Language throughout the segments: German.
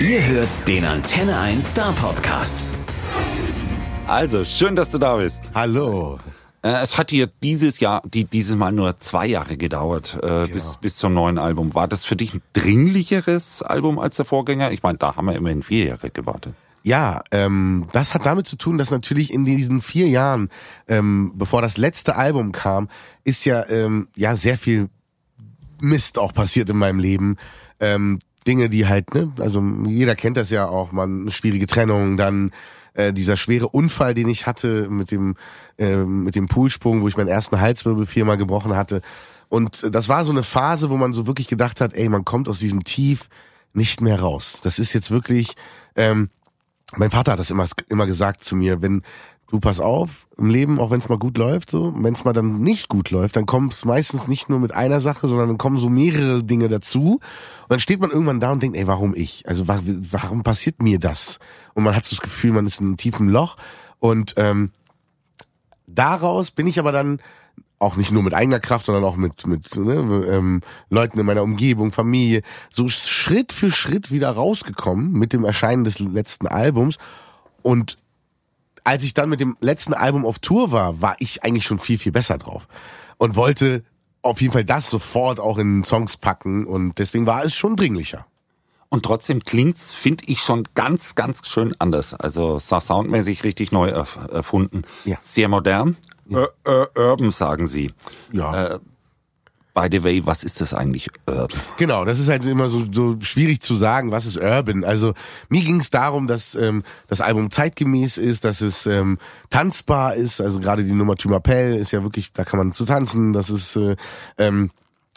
Ihr hört den Antenne 1 Star Podcast. Also, schön, dass du da bist. Hallo. Äh, es hat dir dieses Jahr, die, dieses Mal nur zwei Jahre gedauert, äh, bis, bis zum neuen Album. War das für dich ein dringlicheres Album als der Vorgänger? Ich meine, da haben wir immerhin vier Jahre gewartet. Ja, ähm, das hat damit zu tun, dass natürlich in diesen vier Jahren, ähm, bevor das letzte Album kam, ist ja ähm, ja sehr viel Mist auch passiert in meinem Leben. Ähm, Dinge, die halt, ne, also jeder kennt das ja auch, man eine schwierige Trennung, dann äh, dieser schwere Unfall, den ich hatte mit dem äh, mit dem Poolsprung, wo ich meinen ersten Halswirbel viermal gebrochen hatte. Und das war so eine Phase, wo man so wirklich gedacht hat, ey, man kommt aus diesem Tief nicht mehr raus. Das ist jetzt wirklich ähm, mein Vater hat das immer, immer gesagt zu mir, wenn du pass auf im Leben, auch wenn es mal gut läuft, so, wenn es mal dann nicht gut läuft, dann kommt es meistens nicht nur mit einer Sache, sondern dann kommen so mehrere Dinge dazu. Und dann steht man irgendwann da und denkt, ey, warum ich? Also warum passiert mir das? Und man hat so das Gefühl, man ist in einem tiefen Loch. Und ähm, daraus bin ich aber dann auch nicht nur mit eigener Kraft, sondern auch mit mit ne, ähm, Leuten in meiner Umgebung, Familie, so Schritt für Schritt wieder rausgekommen mit dem Erscheinen des letzten Albums. Und als ich dann mit dem letzten Album auf Tour war, war ich eigentlich schon viel viel besser drauf und wollte auf jeden Fall das sofort auch in Songs packen und deswegen war es schon dringlicher. Und trotzdem klingt's, finde ich, schon ganz, ganz schön anders. Also soundmäßig richtig neu erfunden. Ja. Sehr modern. Ja. Urban, sagen sie. Ja. Äh, by the way, was ist das eigentlich Urban? Genau, das ist halt immer so, so schwierig zu sagen, was ist Urban. Also mir ging es darum, dass ähm, das Album zeitgemäß ist, dass es ähm, tanzbar ist. Also gerade die Nummer Tu m'appelle ist ja wirklich, da kann man zu tanzen. Das ist äh, ähm,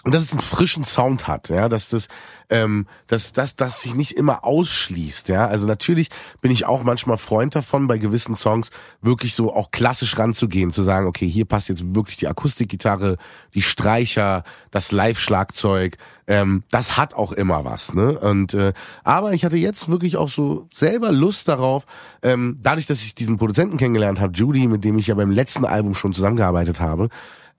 und dass es einen frischen Sound hat, ja, dass das, ähm, dass das, das sich nicht immer ausschließt, ja. Also natürlich bin ich auch manchmal Freund davon, bei gewissen Songs wirklich so auch klassisch ranzugehen, zu sagen, okay, hier passt jetzt wirklich die Akustikgitarre, die Streicher, das Live-Schlagzeug, ähm, das hat auch immer was, ne? Und äh, aber ich hatte jetzt wirklich auch so selber Lust darauf, ähm, dadurch, dass ich diesen Produzenten kennengelernt habe, Judy, mit dem ich ja beim letzten Album schon zusammengearbeitet habe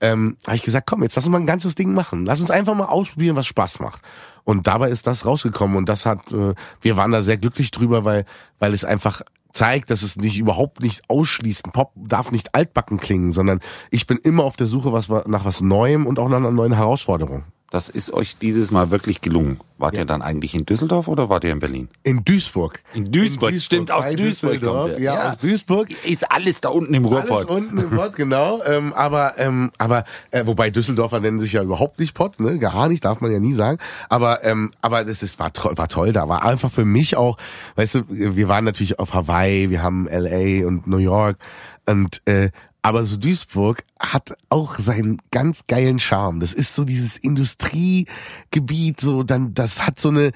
ähm, habe ich gesagt, komm, jetzt lass uns mal ein ganzes Ding machen. Lass uns einfach mal ausprobieren, was Spaß macht. Und dabei ist das rausgekommen und das hat, äh, wir waren da sehr glücklich drüber, weil, weil es einfach zeigt, dass es nicht überhaupt nicht ausschließt. Pop darf nicht altbacken klingen, sondern ich bin immer auf der Suche was, nach was Neuem und auch nach einer neuen Herausforderung. Das ist euch dieses Mal wirklich gelungen. Wart ja. ihr dann eigentlich in Düsseldorf oder wart ihr in Berlin? In Duisburg. In Duisburg, in Duisburg stimmt, aus Duisburg kommt ja, ja, aus Duisburg. Ist alles da unten im Ruhrpott. Alles unten im Pott, genau. Ähm, aber ähm, aber äh, wobei Düsseldorfer nennen sich ja überhaupt nicht Pott, ne? Gar nicht, darf man ja nie sagen. Aber ähm, aber das ist war, war toll da. War einfach für mich auch, weißt du, wir waren natürlich auf Hawaii, wir haben LA und New York und äh, aber so Duisburg hat auch seinen ganz geilen Charme. Das ist so dieses Industriegebiet, so dann, das hat so eine,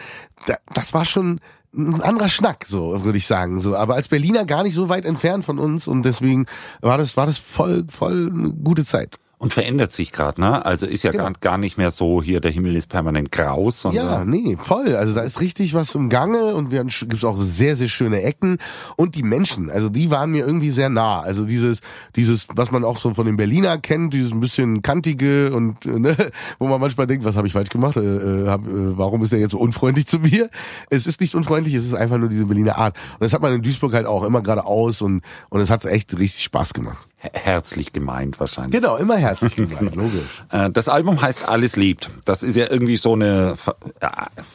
das war schon ein anderer Schnack, so würde ich sagen. So, aber als Berliner gar nicht so weit entfernt von uns und deswegen war das, war das voll, voll eine gute Zeit. Und verändert sich gerade, ne? Also ist ja genau. gar, gar nicht mehr so, hier der Himmel ist permanent grau, sondern. Ja, nee, voll. Also da ist richtig was im Gange und wir gibt's auch sehr, sehr schöne Ecken. Und die Menschen, also die waren mir irgendwie sehr nah. Also dieses, dieses, was man auch so von den Berliner kennt, dieses ein bisschen kantige und ne, wo man manchmal denkt, was habe ich falsch gemacht? Äh, äh, hab, äh, warum ist der jetzt so unfreundlich zu mir? Es ist nicht unfreundlich, es ist einfach nur diese Berliner Art. Und das hat man in Duisburg halt auch immer geradeaus und, und es hat echt richtig Spaß gemacht herzlich gemeint wahrscheinlich. Genau, immer herzlich gemeint, logisch. Äh, das Album heißt Alles liebt. Das ist ja irgendwie so eine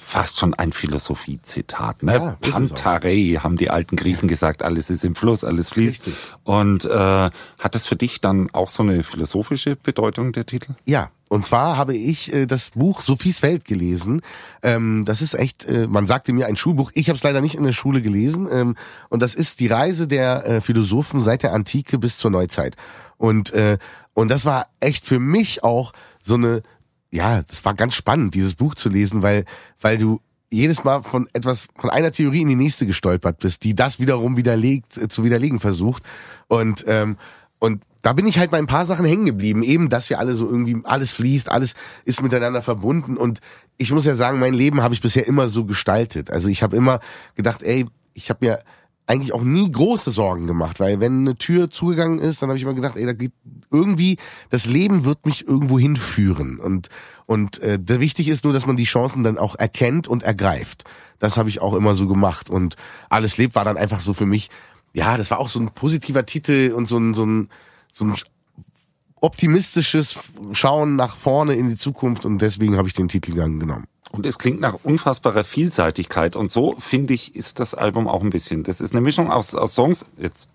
fast schon ein Philosophie-Zitat. Ne? Ja, Pantarei haben die alten Griechen gesagt, alles ist im Fluss, alles fließt. Richtig. Und äh, hat das für dich dann auch so eine philosophische Bedeutung, der Titel? Ja, und zwar habe ich äh, das Buch Sophies Welt gelesen. Ähm, das ist echt, äh, man sagte mir ein Schulbuch. Ich habe es leider nicht in der Schule gelesen. Ähm, und das ist die Reise der äh, Philosophen seit der Antike bis zur Neuzeit. Und äh, und das war echt für mich auch so eine, ja, das war ganz spannend, dieses Buch zu lesen, weil weil du jedes Mal von etwas, von einer Theorie in die nächste gestolpert bist, die das wiederum widerlegt, äh, zu widerlegen versucht. Und ähm, und da bin ich halt bei ein paar Sachen hängen geblieben. Eben, dass wir alle so irgendwie, alles fließt, alles ist miteinander verbunden. Und ich muss ja sagen, mein Leben habe ich bisher immer so gestaltet. Also ich habe immer gedacht, ey, ich habe mir eigentlich auch nie große Sorgen gemacht, weil wenn eine Tür zugegangen ist, dann habe ich immer gedacht, ey, da geht irgendwie, das Leben wird mich irgendwo hinführen. Und, Und äh, wichtig ist nur, dass man die Chancen dann auch erkennt und ergreift. Das habe ich auch immer so gemacht. Und alles lebt war dann einfach so für mich, ja, das war auch so ein positiver Titel und so ein, so ein, so ein optimistisches Schauen nach vorne in die Zukunft und deswegen habe ich den Titelgang genommen. Und es klingt nach unfassbarer Vielseitigkeit. Und so, finde ich, ist das Album auch ein bisschen. Das ist eine Mischung aus, aus Songs, jetzt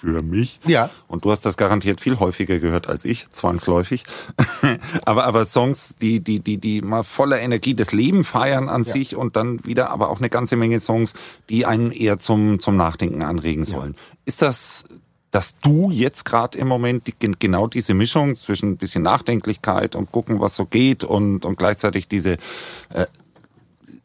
für mich. Ja. Und du hast das garantiert viel häufiger gehört als ich, zwangsläufig. aber, aber Songs, die, die, die, die mal voller Energie das Leben feiern an ja. sich und dann wieder aber auch eine ganze Menge Songs, die einen eher zum, zum Nachdenken anregen sollen. Ja. Ist das dass du jetzt gerade im Moment die, genau diese Mischung zwischen ein bisschen Nachdenklichkeit und gucken, was so geht und, und gleichzeitig diese äh,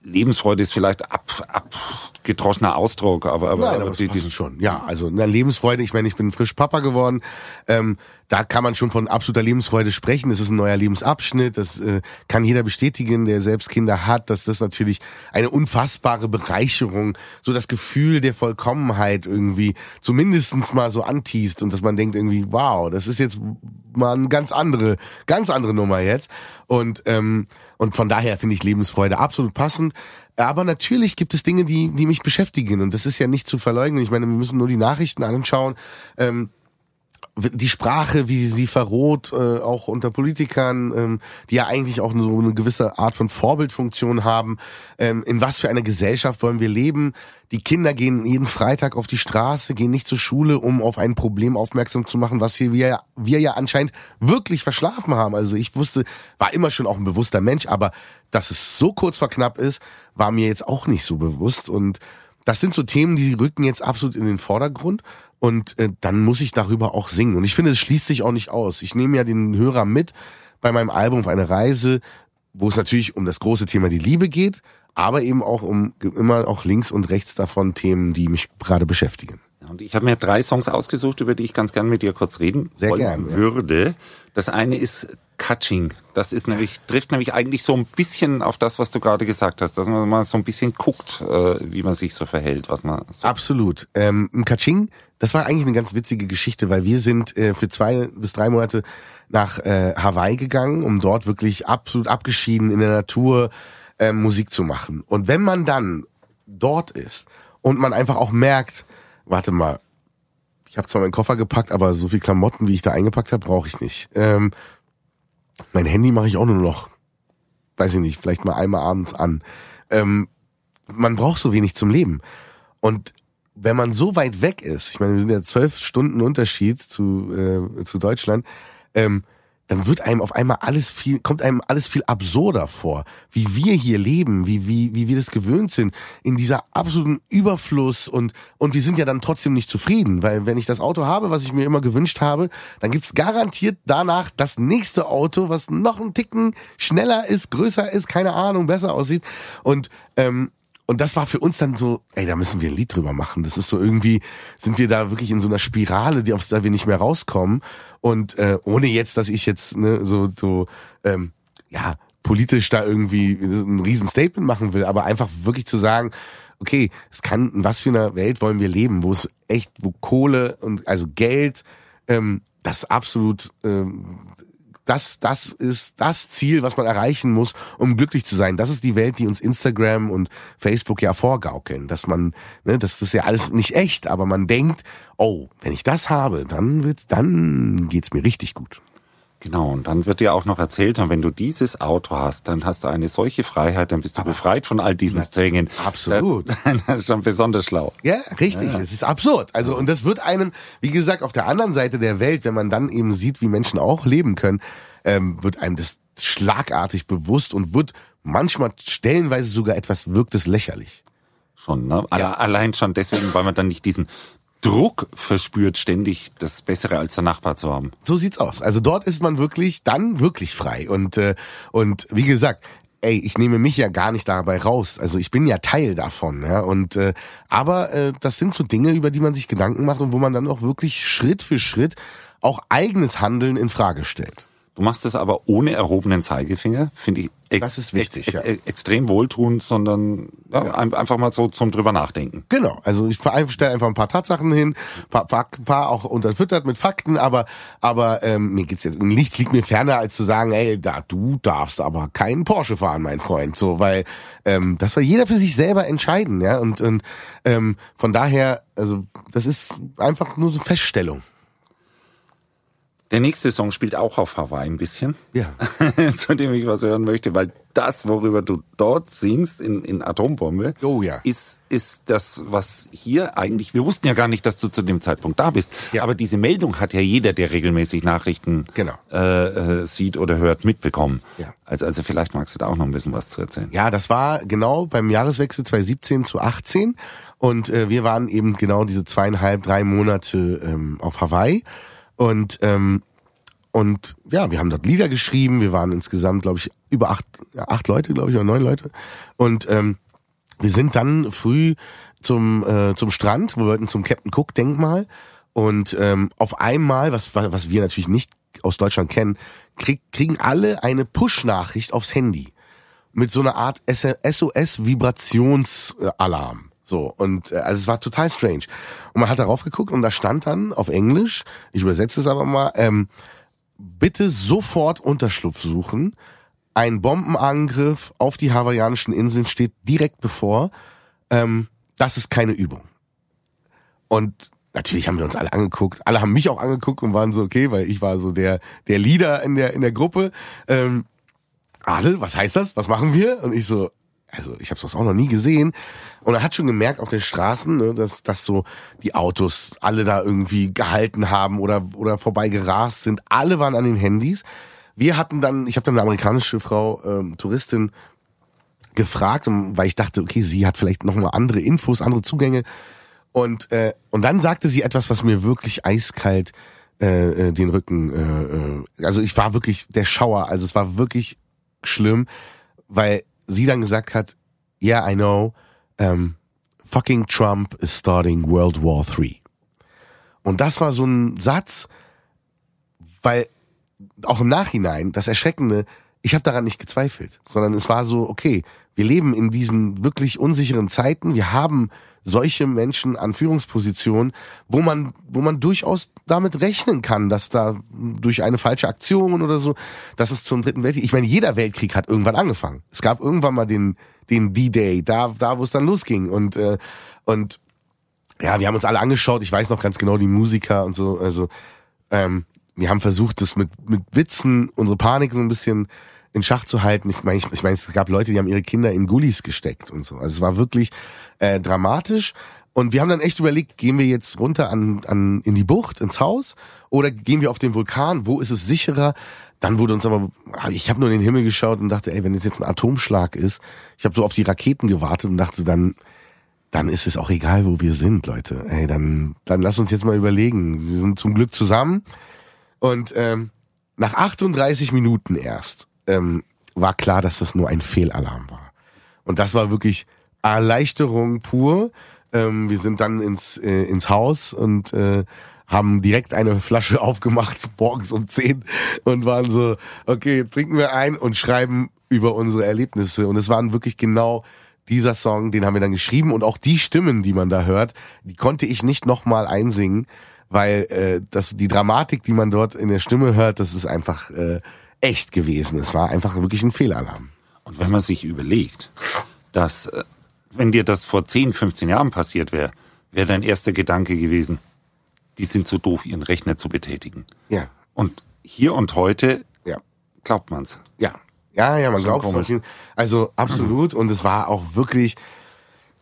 Lebensfreude ist vielleicht ab, abgedroschener Ausdruck, aber, aber, Nein, aber, aber die, die schon. Ja, also eine Lebensfreude. Ich meine, ich bin frisch Papa geworden. Ähm, da kann man schon von absoluter Lebensfreude sprechen. Das ist ein neuer Lebensabschnitt. Das äh, kann jeder bestätigen, der selbst Kinder hat, dass das natürlich eine unfassbare Bereicherung, so das Gefühl der Vollkommenheit irgendwie zumindestens mal so antießt und dass man denkt irgendwie, wow, das ist jetzt mal eine ganz andere, ganz andere Nummer jetzt. Und ähm, und von daher finde ich Lebensfreude absolut passend. Aber natürlich gibt es Dinge, die, die mich beschäftigen. Und das ist ja nicht zu verleugnen. Ich meine, wir müssen nur die Nachrichten anschauen. Ähm, die Sprache, wie sie verroht, äh, auch unter Politikern, ähm, die ja eigentlich auch so eine gewisse Art von Vorbildfunktion haben. Ähm, in was für einer Gesellschaft wollen wir leben? Die Kinder gehen jeden Freitag auf die Straße, gehen nicht zur Schule, um auf ein Problem aufmerksam zu machen, was hier wir, wir ja anscheinend wirklich verschlafen haben. Also ich wusste, war immer schon auch ein bewusster Mensch, aber dass es so kurz vor knapp ist, war mir jetzt auch nicht so bewusst und das sind so Themen, die rücken jetzt absolut in den Vordergrund und äh, dann muss ich darüber auch singen. Und ich finde, es schließt sich auch nicht aus. Ich nehme ja den Hörer mit bei meinem Album auf eine Reise, wo es natürlich um das große Thema die Liebe geht, aber eben auch um immer auch links und rechts davon Themen, die mich gerade beschäftigen. Und ich habe mir drei Songs ausgesucht, über die ich ganz gern mit dir kurz reden Sehr gern, würde. Ja. Das eine ist Catching. Das ist nämlich, trifft nämlich eigentlich so ein bisschen auf das, was du gerade gesagt hast, dass man mal so ein bisschen guckt, äh, wie man sich so verhält, was man so. Absolut. Ähm, Catching, das war eigentlich eine ganz witzige Geschichte, weil wir sind äh, für zwei bis drei Monate nach äh, Hawaii gegangen, um dort wirklich absolut abgeschieden in der Natur äh, Musik zu machen. Und wenn man dann dort ist und man einfach auch merkt, warte mal, ich habe zwar meinen Koffer gepackt, aber so viel Klamotten, wie ich da eingepackt habe, brauche ich nicht. Ähm, mein Handy mache ich auch nur noch, weiß ich nicht, vielleicht mal einmal abends an. Ähm, man braucht so wenig zum Leben. Und wenn man so weit weg ist, ich meine, wir sind ja zwölf Stunden Unterschied zu, äh, zu Deutschland, ähm, dann wird einem auf einmal alles viel, kommt einem alles viel absurder vor, wie wir hier leben, wie, wie, wie wir das gewöhnt sind, in dieser absoluten Überfluss und, und wir sind ja dann trotzdem nicht zufrieden, weil wenn ich das Auto habe, was ich mir immer gewünscht habe, dann gibt's garantiert danach das nächste Auto, was noch einen Ticken schneller ist, größer ist, keine Ahnung, besser aussieht. Und, ähm, und das war für uns dann so, ey, da müssen wir ein Lied drüber machen. Das ist so irgendwie, sind wir da wirklich in so einer Spirale, die auf der wir nicht mehr rauskommen. Und äh, ohne jetzt, dass ich jetzt ne, so, so ähm, ja, politisch da irgendwie ein riesen Statement machen will, aber einfach wirklich zu sagen, okay, es kann, in was für einer Welt wollen wir leben, wo es echt, wo Kohle und also Geld ähm, das absolut ähm, das, das ist das Ziel, was man erreichen muss, um glücklich zu sein. Das ist die Welt, die uns Instagram und Facebook ja vorgaukeln, dass man, ne, das ist ja alles nicht echt, aber man denkt, oh, wenn ich das habe, dann wird's, dann geht's mir richtig gut. Genau, und dann wird dir auch noch erzählt, wenn du dieses Auto hast, dann hast du eine solche Freiheit, dann bist du Aber befreit von all diesen Zwängen. Absolut. Das, ist schon besonders schlau. Ja, richtig. Es ja. ist absurd. Also, und das wird einem, wie gesagt, auf der anderen Seite der Welt, wenn man dann eben sieht, wie Menschen auch leben können, ähm, wird einem das schlagartig bewusst und wird manchmal stellenweise sogar etwas wirkt es lächerlich. Schon, ne? Ja. Allein schon deswegen, weil man dann nicht diesen Druck verspürt, ständig das Bessere als der Nachbar zu haben. So sieht's aus. Also dort ist man wirklich dann wirklich frei. Und, äh, und wie gesagt, ey, ich nehme mich ja gar nicht dabei raus. Also ich bin ja Teil davon, ja. Und äh, aber äh, das sind so Dinge, über die man sich Gedanken macht und wo man dann auch wirklich Schritt für Schritt auch eigenes Handeln in Frage stellt. Du machst das aber ohne erhobenen Zeigefinger, finde ich. Das ist wichtig, ja. extrem wohltuend, sondern Ja, ja. Einfach mal so zum drüber nachdenken. Genau. Also ich stelle einfach ein paar Tatsachen hin, paar, paar, paar auch unterfüttert mit Fakten, aber aber ähm, mir geht's jetzt nichts liegt mir ferner als zu sagen, ey, da du darfst aber keinen Porsche fahren, mein Freund, so, weil ähm, das soll jeder für sich selber entscheiden, ja und und ähm, von daher, also das ist einfach nur so Feststellung. Der nächste Song spielt auch auf Hawaii ein bisschen. Ja. zu dem ich was hören möchte, weil das, worüber du dort singst in, in Atombombe, oh, ja. ist, ist das, was hier eigentlich, wir wussten ja gar nicht, dass du zu dem Zeitpunkt da bist. Ja. Aber diese Meldung hat ja jeder, der regelmäßig Nachrichten genau. äh, äh, sieht oder hört, mitbekommen. Ja. Also, also vielleicht magst du da auch noch ein bisschen was zu erzählen. Ja, das war genau beim Jahreswechsel 2017 zu 18 und äh, wir waren eben genau diese zweieinhalb, drei Monate ähm, auf Hawaii und ähm, und ja, wir haben dort Lieder geschrieben. Wir waren insgesamt, glaube ich, über acht, acht Leute, glaube ich, oder neun Leute. Und ähm, wir sind dann früh zum äh, zum Strand, wir wollten zum Captain Cook Denkmal. Und ähm, auf einmal, was was wir natürlich nicht aus Deutschland kennen, krieg, kriegen alle eine Push-Nachricht aufs Handy mit so einer Art SOS-Vibrationsalarm. So, und äh, also es war total strange. Und man hat darauf geguckt und da stand dann auf Englisch, ich übersetze es aber mal, ähm, bitte sofort Unterschlupf suchen. Ein Bombenangriff auf die hawaiianischen Inseln steht direkt bevor. Ähm, das ist keine Übung. Und natürlich haben wir uns alle angeguckt. Alle haben mich auch angeguckt und waren so, okay, weil ich war so der, der Leader in der, in der Gruppe. Ähm, Adel, was heißt das? Was machen wir? Und ich so, also ich habe sowas auch noch nie gesehen. Und er hat schon gemerkt auf den Straßen, ne, dass, dass so die Autos alle da irgendwie gehalten haben oder, oder vorbei gerast sind. Alle waren an den Handys. Wir hatten dann, ich habe dann eine amerikanische Frau, ähm, Touristin, gefragt, weil ich dachte, okay, sie hat vielleicht noch mal andere Infos, andere Zugänge. Und, äh, und dann sagte sie etwas, was mir wirklich eiskalt äh, äh den Rücken, äh, äh, also ich war wirklich der Schauer, also es war wirklich schlimm, weil sie dann gesagt hat, yeah, I know, um, fucking Trump is starting World War III. Und das war so ein Satz, weil auch im Nachhinein das Erschreckende, ich habe daran nicht gezweifelt, sondern es war so, okay, wir leben in diesen wirklich unsicheren Zeiten, wir haben solche Menschen an Führungspositionen, wo man, wo man durchaus damit rechnen kann, dass da durch eine falsche Aktion oder so, dass es zum dritten Weltkrieg, ich meine, jeder Weltkrieg hat irgendwann angefangen. Es gab irgendwann mal den, den D-Day, da, da wo es dann losging. Und, äh, und, ja, wir haben uns alle angeschaut, ich weiß noch ganz genau die Musiker und so, also, ähm, wir haben versucht, das mit, mit Witzen, unsere Panik so ein bisschen in Schach zu halten. Ich meine, ich, ich meine, es gab Leute, die haben ihre Kinder in Gullis gesteckt und so. Also es war wirklich äh, dramatisch. Und wir haben dann echt überlegt, gehen wir jetzt runter an, an in die Bucht, ins Haus, oder gehen wir auf den Vulkan? Wo ist es sicherer? Dann wurde uns aber, ich habe nur in den Himmel geschaut und dachte, ey, wenn es jetzt ein Atomschlag ist, ich habe so auf die Raketen gewartet und dachte, dann, dann ist es auch egal, wo wir sind, Leute. Ey, dann, dann lass uns jetzt mal überlegen. Wir sind zum Glück zusammen. Und ähm, nach 38 Minuten erst ähm, war klar, dass das nur ein Fehlalarm war. Und das war wirklich Erleichterung pur. Ähm, wir sind dann ins, äh, ins Haus und äh, haben direkt eine Flasche aufgemacht, morgens um 10 und waren so, okay, trinken wir ein und schreiben über unsere Erlebnisse. Und es waren wirklich genau dieser Song, den haben wir dann geschrieben und auch die Stimmen, die man da hört, die konnte ich nicht nochmal einsingen, weil äh, das die Dramatik, die man dort in der Stimme hört, das ist einfach äh, echt gewesen. Es war einfach wirklich ein Fehlalarm. Und wenn man sich überlegt, dass, äh, wenn dir das vor 10, 15 Jahren passiert wäre, wäre dein erster Gedanke gewesen, die sind zu doof, ihren Rechner zu betätigen. Ja. Und hier und heute ja. glaubt man's. Ja. Ja, ja, man glaubt es. Also absolut. Und es war auch wirklich,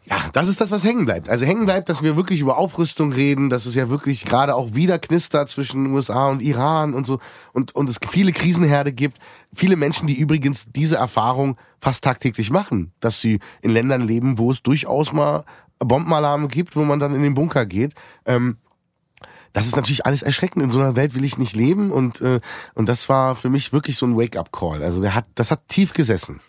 ja, das ist das, was hängen bleibt. Also hängen bleibt, dass wir wirklich über Aufrüstung reden, dass es ja wirklich gerade auch wieder knistert zwischen USA und Iran und so und, und es viele Krisenherde gibt. Viele Menschen, die übrigens diese Erfahrung fast tagtäglich machen, dass sie in Ländern leben, wo es durchaus mal Bombenalarme gibt, wo man dann in den Bunker geht. Ähm, das ist natürlich alles erschreckend. In so einer Welt will ich nicht leben und, äh, und das war für mich wirklich so ein Wake-up-Call. Also der hat, das hat tief gesessen.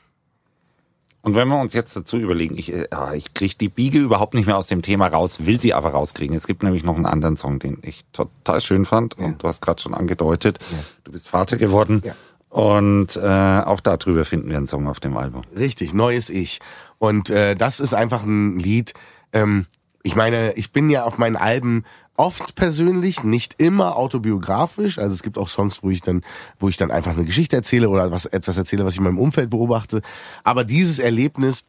Und wenn wir uns jetzt dazu überlegen, ich, äh, ich kriege die Biege überhaupt nicht mehr aus dem Thema raus, will sie aber rauskriegen. Es gibt nämlich noch einen anderen Song, den ich total schön fand. Ja. Und du hast gerade schon angedeutet, ja. du bist Vater geworden. Ja. Und äh, auch darüber finden wir einen Song auf dem Album. Richtig, neues Ich. Und äh, das ist einfach ein Lied. Ähm, ich meine, ich bin ja auf meinen Alben oft persönlich, nicht immer autobiografisch. Also es gibt auch Songs, wo ich dann, wo ich dann einfach eine Geschichte erzähle oder was etwas erzähle, was ich in meinem Umfeld beobachte. Aber dieses Erlebnis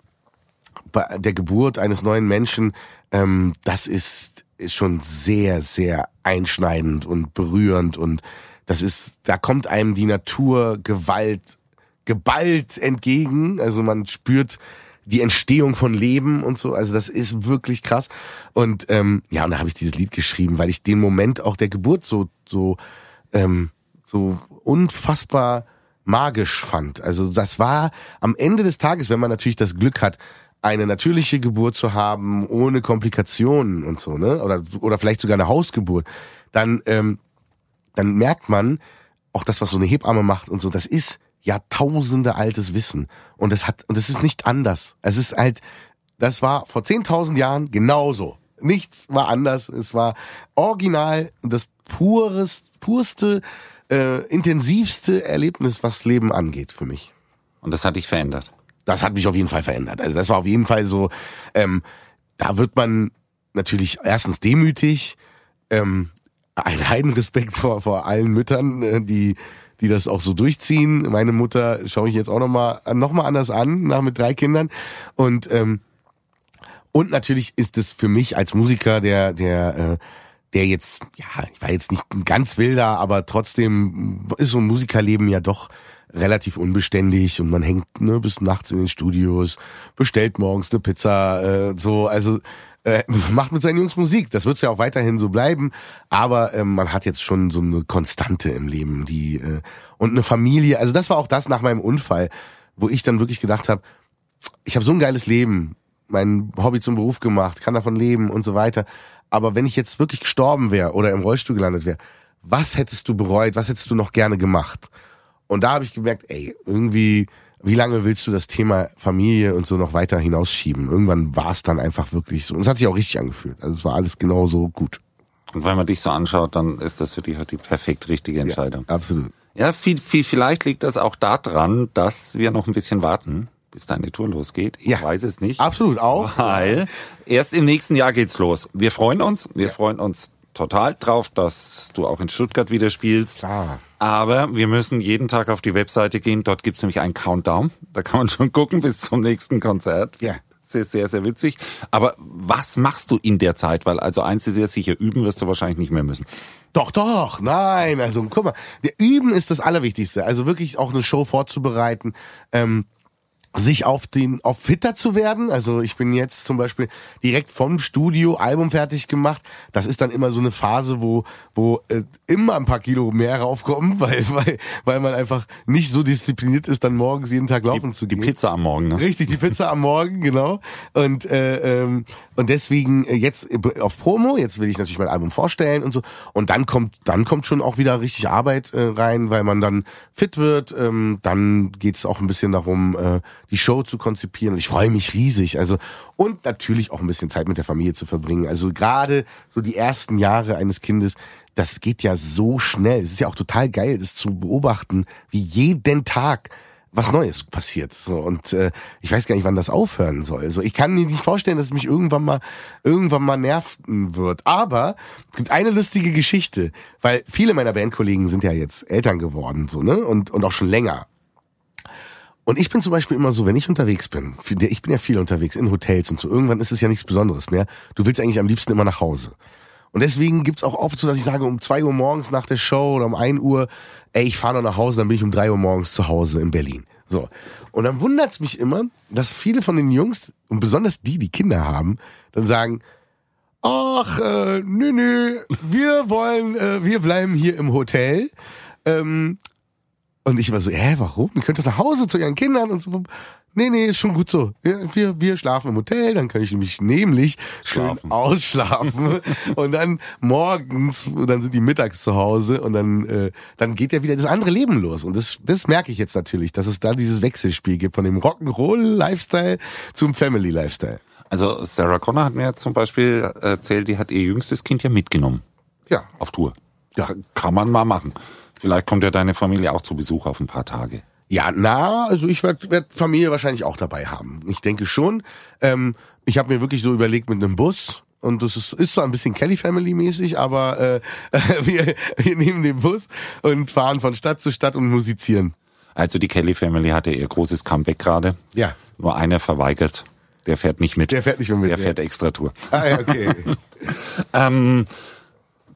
bei der Geburt eines neuen Menschen, ähm, das ist, ist schon sehr, sehr einschneidend und berührend und das ist, da kommt einem die Natur Gewalt, geballt entgegen. Also man spürt die Entstehung von Leben und so. Also das ist wirklich krass. Und ähm, ja, und da habe ich dieses Lied geschrieben, weil ich den Moment auch der Geburt so so ähm, so unfassbar magisch fand. Also das war am Ende des Tages, wenn man natürlich das Glück hat, eine natürliche Geburt zu haben, ohne Komplikationen und so, ne? Oder, oder vielleicht sogar eine Hausgeburt, dann, ähm, dann merkt man, auch das, was so eine Hebamme macht und so, das ist Jahrtausende altes Wissen. Und es hat, und es ist nicht anders. Es ist halt, das war vor 10.000 Jahren genauso. Nichts war anders. Es war original das pures, purste, äh, intensivste Erlebnis, was Leben angeht für mich. Und das hat dich verändert? Das hat mich auf jeden Fall verändert. Also das war auf jeden Fall so, ähm, da wird man natürlich erstens demütig, ähm, ein Heidenrespekt vor, vor allen Müttern, äh, die die das auch so durchziehen. Meine Mutter schaue ich jetzt auch nochmal noch mal anders an, nach mit drei Kindern. Und, ähm, und natürlich ist es für mich als Musiker, der, der, äh, der jetzt, ja, ich war jetzt nicht ganz wilder, aber trotzdem ist so ein Musikerleben ja doch relativ unbeständig und man hängt ne, bis nachts in den Studios, bestellt morgens eine Pizza, äh, so, also äh, macht mit seinen Jungs Musik. Das wird ja auch weiterhin so bleiben. Aber ähm, man hat jetzt schon so eine Konstante im Leben, die äh, und eine Familie. Also das war auch das nach meinem Unfall, wo ich dann wirklich gedacht habe, ich habe so ein geiles Leben, mein Hobby zum Beruf gemacht, kann davon leben und so weiter. Aber wenn ich jetzt wirklich gestorben wäre oder im Rollstuhl gelandet wäre, was hättest du bereut? Was hättest du noch gerne gemacht? Und da habe ich gemerkt, ey, irgendwie wie lange willst du das Thema Familie und so noch weiter hinausschieben? Irgendwann war es dann einfach wirklich so. Und es hat sich auch richtig angefühlt. Also es war alles genauso gut. Und wenn man dich so anschaut, dann ist das für dich halt die perfekt richtige Entscheidung. Ja, absolut. Ja, viel, viel, vielleicht liegt das auch daran, dass wir noch ein bisschen warten, bis deine Tour losgeht. Ich ja, weiß es nicht. Absolut auch. Weil erst im nächsten Jahr geht's los. Wir freuen uns. Wir ja. freuen uns total drauf, dass du auch in Stuttgart wieder spielst. Klar. Aber wir müssen jeden Tag auf die Webseite gehen. Dort gibt's nämlich einen Countdown. Da kann man schon gucken bis zum nächsten Konzert. Ja. Sehr, sehr, sehr witzig. Aber was machst du in der Zeit? Weil also eins ist sehr sicher, üben wirst du wahrscheinlich nicht mehr müssen. Doch, doch, nein. Also guck mal, Üben ist das Allerwichtigste. Also wirklich auch eine Show vorzubereiten. Ähm, sich auf den auf fitter zu werden. Also ich bin jetzt zum Beispiel direkt vom Studio Album fertig gemacht. Das ist dann immer so eine Phase, wo wo äh, immer ein paar Kilo mehr raufkommen, weil weil weil man einfach nicht so diszipliniert ist, dann morgens jeden Tag laufen die, zu gehen. Die Pizza am Morgen, ne? Richtig, die Pizza am Morgen, genau. Und äh, ähm, und deswegen äh, jetzt auf Promo. Jetzt will ich natürlich mein Album vorstellen und so. Und dann kommt dann kommt schon auch wieder richtig Arbeit äh, rein, weil man dann fit wird. Ähm, dann geht's auch ein bisschen darum. Äh, die Show zu konzipieren. Und ich freue mich riesig. Also, und natürlich auch ein bisschen Zeit mit der Familie zu verbringen. Also gerade so die ersten Jahre eines Kindes, das geht ja so schnell. Es ist ja auch total geil, das zu beobachten, wie jeden Tag was Neues passiert. So und äh, ich weiß gar nicht, wann das aufhören soll. So ich kann mir nicht vorstellen, dass es mich irgendwann mal irgendwann mal nerven wird. Aber es gibt eine lustige Geschichte, weil viele meiner Bandkollegen sind ja jetzt Eltern geworden, so ne und und auch schon länger. Und ich bin zum Beispiel immer so, wenn ich unterwegs bin, ich bin ja viel unterwegs in Hotels und so, irgendwann ist es ja nichts Besonderes mehr. Du willst eigentlich am liebsten immer nach Hause. Und deswegen gibt's auch oft so, dass ich sage, um zwei Uhr morgens nach der Show oder um ein Uhr, ey, ich fahre noch nach Hause, dann bin ich um drei Uhr morgens zu Hause in Berlin. So. Und dann wundert's mich immer, dass viele von den Jungs, und besonders die, die Kinder haben, dann sagen, ach, äh, nö, nö, wir wollen, äh, wir bleiben hier im Hotel. Ähm, und ich war so, hä, warum? Ihr könnt doch nach Hause zu ihren Kindern und so. Nee, nee, ist schon gut so. Wir, wir, wir schlafen im Hotel, dann kann ich mich nämlich Schlafen. schön ausschlafen. und dann morgens, dann sind die mittags zu Hause und dann, äh, dann geht ja wieder das andere Leben los. Und das, das merke ich jetzt natürlich, dass es da dieses Wechselspiel gibt von dem Rock'n'Roll-Lifestyle zum Family-Lifestyle. Also Sarah Connor hat mir zum Beispiel erzählt, die hat ihr jüngstes Kind ja mitgenommen. Ja. Auf Tour. Ja. Kann man mal machen Vielleicht kommt ja deine Familie auch zu Besuch auf ein paar Tage. Ja, na, also ich werde werd Familie wahrscheinlich auch dabei haben. Ich denke schon. Ähm, ich habe mir wirklich so überlegt mit einem Bus. Und das ist, ist zwar ein bisschen Kelly Family mäßig, aber äh, wir, wir nehmen den Bus und fahren von Stadt zu Stadt und musizieren. Also die Kelly Family hatte ihr großes Comeback gerade. Ja. Nur einer verweigert. Der fährt nicht mit. Der fährt nicht mehr mit. Der fährt extra Tour. Ah, ja, okay. ähm,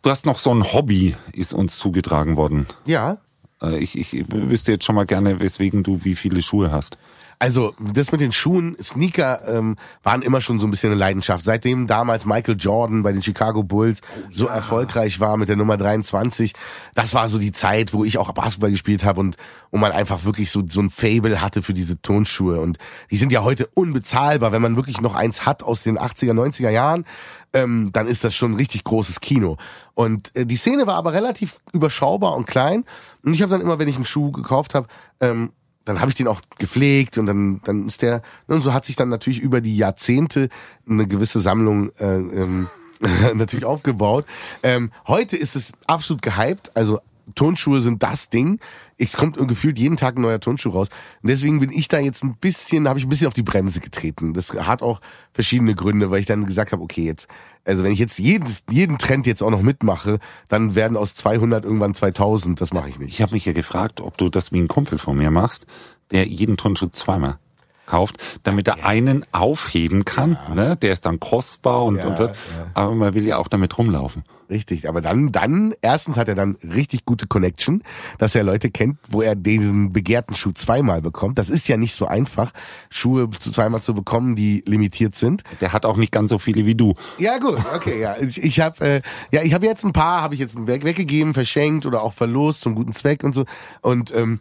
du hast noch so ein Hobby, ist uns zugetragen worden. ja. Äh, Ich, ich wüsste jetzt schon mal gerne, weswegen du wie viele Schuhe hast. Also das mit den Schuhen, Sneaker ähm, waren immer schon so ein bisschen eine Leidenschaft. Seitdem damals Michael Jordan bei den Chicago Bulls so erfolgreich war mit der Nummer 23, das war so die Zeit, wo ich auch Basketball gespielt habe und wo man einfach wirklich so so ein Fable hatte für diese Tonschuhe und die sind ja heute unbezahlbar, wenn man wirklich noch eins hat aus den 80er, 90er Jahren. Ähm, dann ist das schon ein richtig großes Kino. Und äh, die Szene war aber relativ überschaubar und klein. Und ich habe dann immer, wenn ich einen Schuh gekauft habe, ähm, dann habe ich den auch gepflegt und dann dann ist der und so hat sich dann natürlich über die Jahrzehnte eine gewisse Sammlung äh, ähm, natürlich aufgebaut. Ähm, heute ist es absolut gehypt, also Turnschuhe sind das Ding. Es kommt gefühlt jeden Tag ein neuer Turnschuh raus. Und deswegen bin ich da jetzt ein bisschen, habe ich ein bisschen auf die Bremse getreten. Das hat auch verschiedene Gründe, weil ich dann gesagt habe, okay, jetzt, also wenn ich jetzt jedes, jeden Trend jetzt auch noch mitmache, dann werden aus 200 irgendwann 2000. Das mache ich nicht. Ich habe mich ja gefragt, ob du das wie ein Kumpel von mir machst, der jeden Turnschuh zweimal kauft, damit er einen aufheben kann. Ne? Der ist dann kostbar und, Ja, und wird, aber man will ja auch damit rumlaufen. Richtig, aber dann, dann, erstens hat er dann richtig gute Connection, dass er Leute kennt, wo er diesen begehrten Schuh zweimal bekommt. Das ist ja nicht so einfach, Schuhe zu- zweimal zu bekommen, die limitiert sind. Der hat auch nicht ganz so viele wie du. Ja gut, okay, ja. Ich, ich habe äh, ja, ich habe jetzt ein paar, habe ich jetzt weg, weggegeben, verschenkt oder auch verlost zum guten Zweck und so. Und ähm,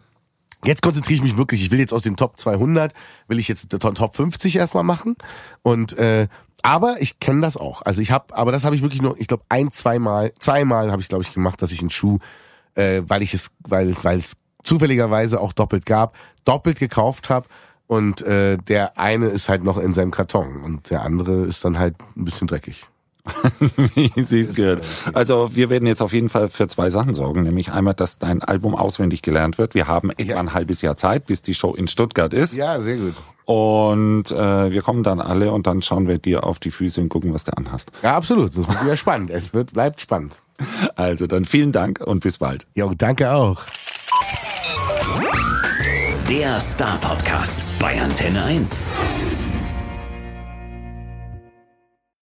jetzt konzentriere ich mich wirklich. Ich will jetzt aus den Top 200 will ich jetzt den Top 50 erstmal machen. Und äh, aber ich kenne das auch. Also ich habe, aber das habe ich wirklich nur, ich glaube ein, zweimal, zweimal habe ich glaube ich gemacht, dass ich einen Schuh, äh, weil ich es, weil es, weil es zufälligerweise auch doppelt gab, doppelt gekauft habe. Und äh, der eine ist halt noch in seinem Karton und der andere ist dann halt ein bisschen dreckig. wie sie es gehört. Also wir werden jetzt auf jeden Fall für zwei Sachen sorgen, nämlich einmal, dass dein Album auswendig gelernt wird. Wir haben etwa Ja. ein halbes Jahr Zeit, bis die Show in Stuttgart ist. Ja, sehr gut. Und äh, wir kommen dann alle und dann schauen wir dir auf die Füße und gucken, was du anhast. Ja, absolut. Das wird wieder spannend. Es wird, bleibt spannend. Also dann vielen Dank und bis bald. Jo, danke auch. Der Star Podcast bei Antenne 1.